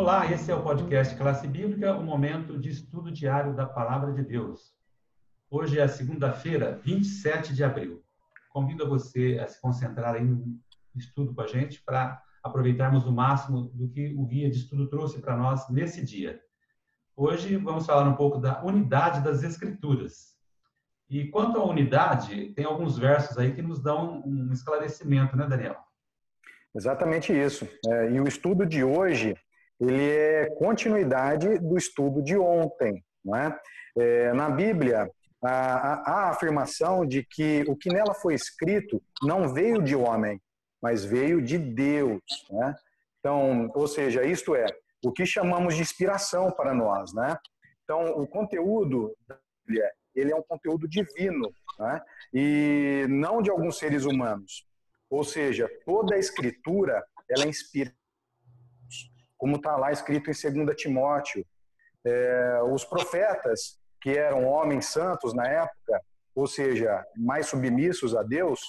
Olá, esse é o podcast Classe Bíblica, um momento de estudo diário da Palavra de Deus. Hoje é segunda-feira, 27 de abril. Convido você a se concentrar em um estudo com a gente para aproveitarmos o máximo do que o guia de estudo trouxe para nós nesse dia. Hoje vamos falar um pouco da unidade das Escrituras. E quanto à unidade, tem alguns versos aí que nos dão um esclarecimento, né, Daniel? Exatamente isso. É, e o estudo de hoje, ele é continuidade do estudo de ontem. Não é? é na Bíblia, há a afirmação de que o que nela foi escrito não veio de homem, mas veio de Deus. Né? Então, ou seja, isto é, o que chamamos de inspiração para nós. Né? Então, o conteúdo da Bíblia, ele é um conteúdo divino, né? e não de alguns seres humanos. Ou seja, toda a escritura ela é inspirada, como está lá escrito em 2 Timóteo. É, os profetas, que eram homens santos na época, ou seja, mais submissos a Deus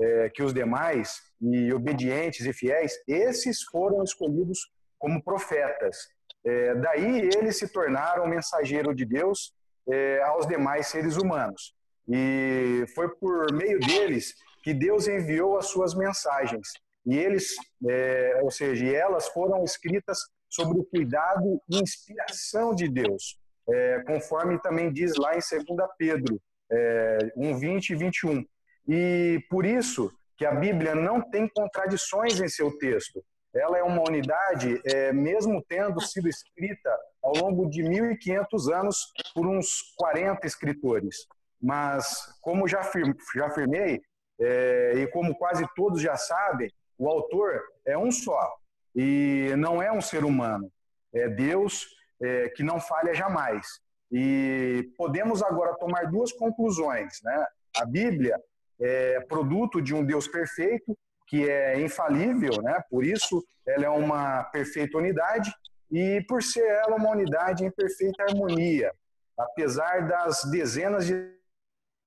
é, que os demais, e obedientes e fiéis, esses foram escolhidos como profetas. É, daí eles se tornaram mensageiro de Deus é, aos demais seres humanos. E foi por meio deles que Deus enviou as suas mensagens. E eles, é, ou seja, elas foram escritas sobre o cuidado e inspiração de Deus, é, conforme também diz lá em 2 Pedro é, 1, 20 e 21. E por isso que a Bíblia não tem contradições em seu texto. Ela é uma unidade, é, mesmo tendo sido escrita ao longo de 1.500 anos por uns 40 escritores. Mas, como já, já afirmei, é, e como quase todos já sabem, o autor é um só e não é um ser humano, é Deus é, que não falha jamais. E podemos agora tomar duas conclusões. Né? A Bíblia é produto de um Deus perfeito, que é infalível, né? por isso ela é uma perfeita unidade, e por ser ela uma unidade em perfeita harmonia, apesar das dezenas de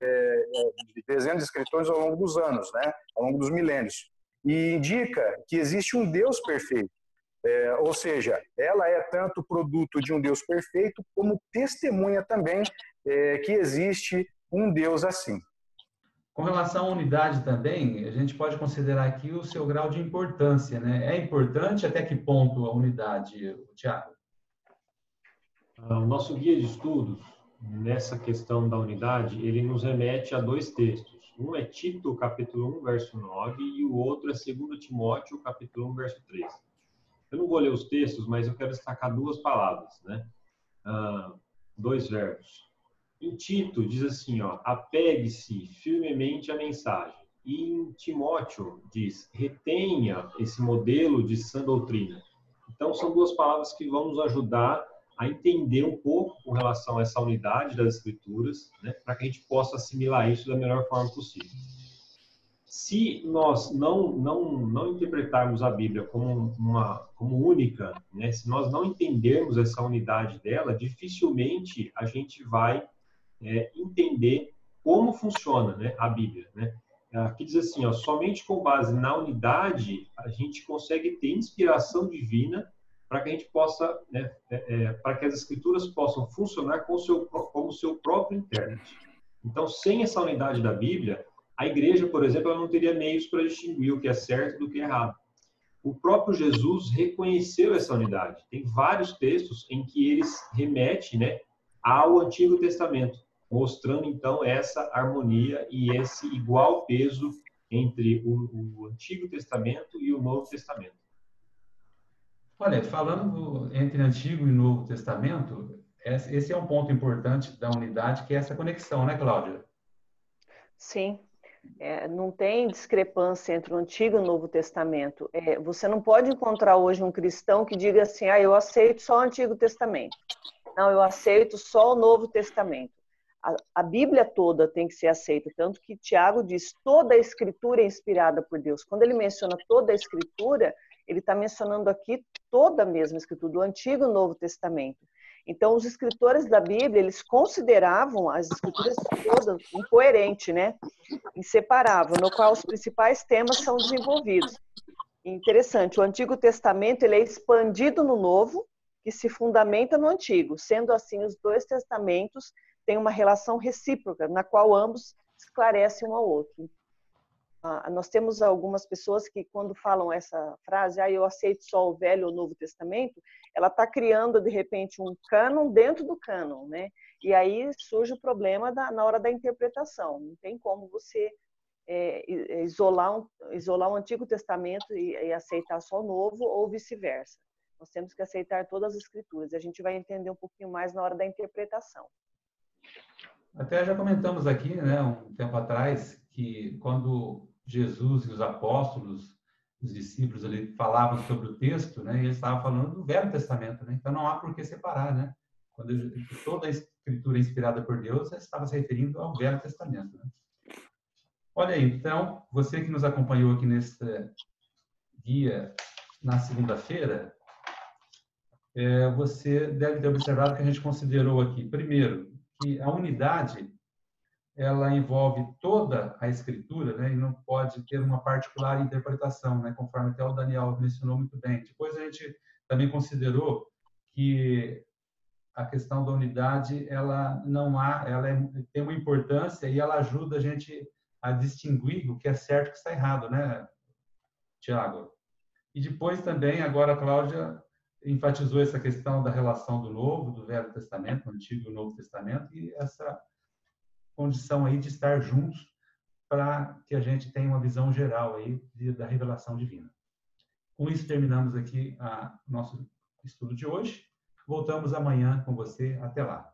é, é, dezenas de escritores ao longo dos anos, né? ao longo dos milênios. E indica que existe um Deus perfeito. É, ou seja, ela é tanto produto de um Deus perfeito, como testemunha também é, que existe um Deus assim. Com relação à unidade também, a gente pode considerar aqui o seu grau de importância. Né? É importante até que ponto a unidade, Tiago? Ah, o nosso guia de estudos nessa questão da unidade, ele nos remete a dois textos. Um é Tito, capítulo 1, verso 9, e o outro é 2 Timóteo, capítulo 1, verso 3. Eu não vou ler os textos, mas eu quero destacar duas palavras, né? Ah, dois verbos. Em Tito, diz assim, ó, apegue-se firmemente à mensagem. E em Timóteo, diz, retenha esse modelo de sã doutrina. Então, são duas palavras que vão nos ajudar a entender um pouco com relação a essa unidade das escrituras, né, para que a gente possa assimilar isso da melhor forma possível. Se nós não não não interpretarmos a Bíblia como uma como única, né, se nós não entendermos essa unidade dela, dificilmente a gente vai é, entender como funciona, né, a Bíblia, né? Aqui diz assim, ó, somente com base na unidade a gente consegue ter inspiração divina para que a gente possa, né, é, é, para que as escrituras possam funcionar com o seu, como seu próprio internet. Então, sem essa unidade da Bíblia, a igreja, por exemplo, ela não teria meios para distinguir o que é certo do que é errado. O próprio Jesus reconheceu essa unidade. Tem vários textos em que eles remetem né, ao Antigo Testamento, mostrando então essa harmonia e esse igual peso entre o, o Antigo Testamento e o Novo Testamento. Olha, falando entre Antigo e Novo Testamento, esse é um ponto importante da unidade, que é essa conexão, né, Cláudia? Sim. É, não tem discrepância entre o Antigo e o Novo Testamento. É, você não pode encontrar hoje um cristão que diga assim, ah, eu aceito só o Antigo Testamento. Não, eu aceito só o Novo Testamento. A, a Bíblia toda tem que ser aceita, tanto que Tiago diz toda a Escritura é inspirada por Deus. Quando ele menciona toda a Escritura, ele está mencionando aqui toda a mesma escritura, do Antigo e Novo Testamento. Então, os escritores da Bíblia, eles consideravam as escrituras todas incoerentes, né? Inseparável, no qual os principais temas são desenvolvidos. Interessante, o Antigo Testamento ele é expandido no Novo que se fundamenta no Antigo. Sendo assim, os dois testamentos têm uma relação recíproca, na qual ambos esclarecem um ao outro. Ah, nós temos algumas pessoas que, quando falam essa frase, ah, eu aceito só o Velho ou o Novo Testamento, ela está criando, de repente, um cânon dentro do cânon, né? E aí surge o problema da, na hora da interpretação. Não tem como você é, isolar, um, isolar o Antigo Testamento e, e aceitar só o Novo ou vice-versa. Nós temos que aceitar todas as escrituras. A gente vai entender um pouquinho mais na hora da interpretação. Até já comentamos aqui, né, um tempo atrás, que quando Jesus e os apóstolos, os discípulos ali falavam sobre o texto, né, eles estavam falando do Velho Testamento, né? Então não há por que separar, né? Quando toda a escritura inspirada por Deus estava se referindo ao Velho Testamento. Né? Olha aí, então, você que nos acompanhou aqui nesse guia na segunda-feira, é, você deve ter observado que a gente considerou aqui, primeiro, que a unidade ela envolve toda a escritura, né, e não pode ter uma particular interpretação, né, conforme até o Daniel mencionou muito bem. Depois a gente também considerou que a questão da unidade ela não há, ela é, tem uma importância e ela ajuda a gente a distinguir o que é certo e o que está errado, né, Tiago? E depois também, agora a Cláudia enfatizou essa questão da relação do Novo, do Velho Testamento, do Antigo e Novo Testamento, e essa condição aí de estar juntos para que a gente tenha uma visão geral aí de, da revelação divina. Com isso terminamos aqui o nosso estudo de hoje. Voltamos amanhã com você. Até lá.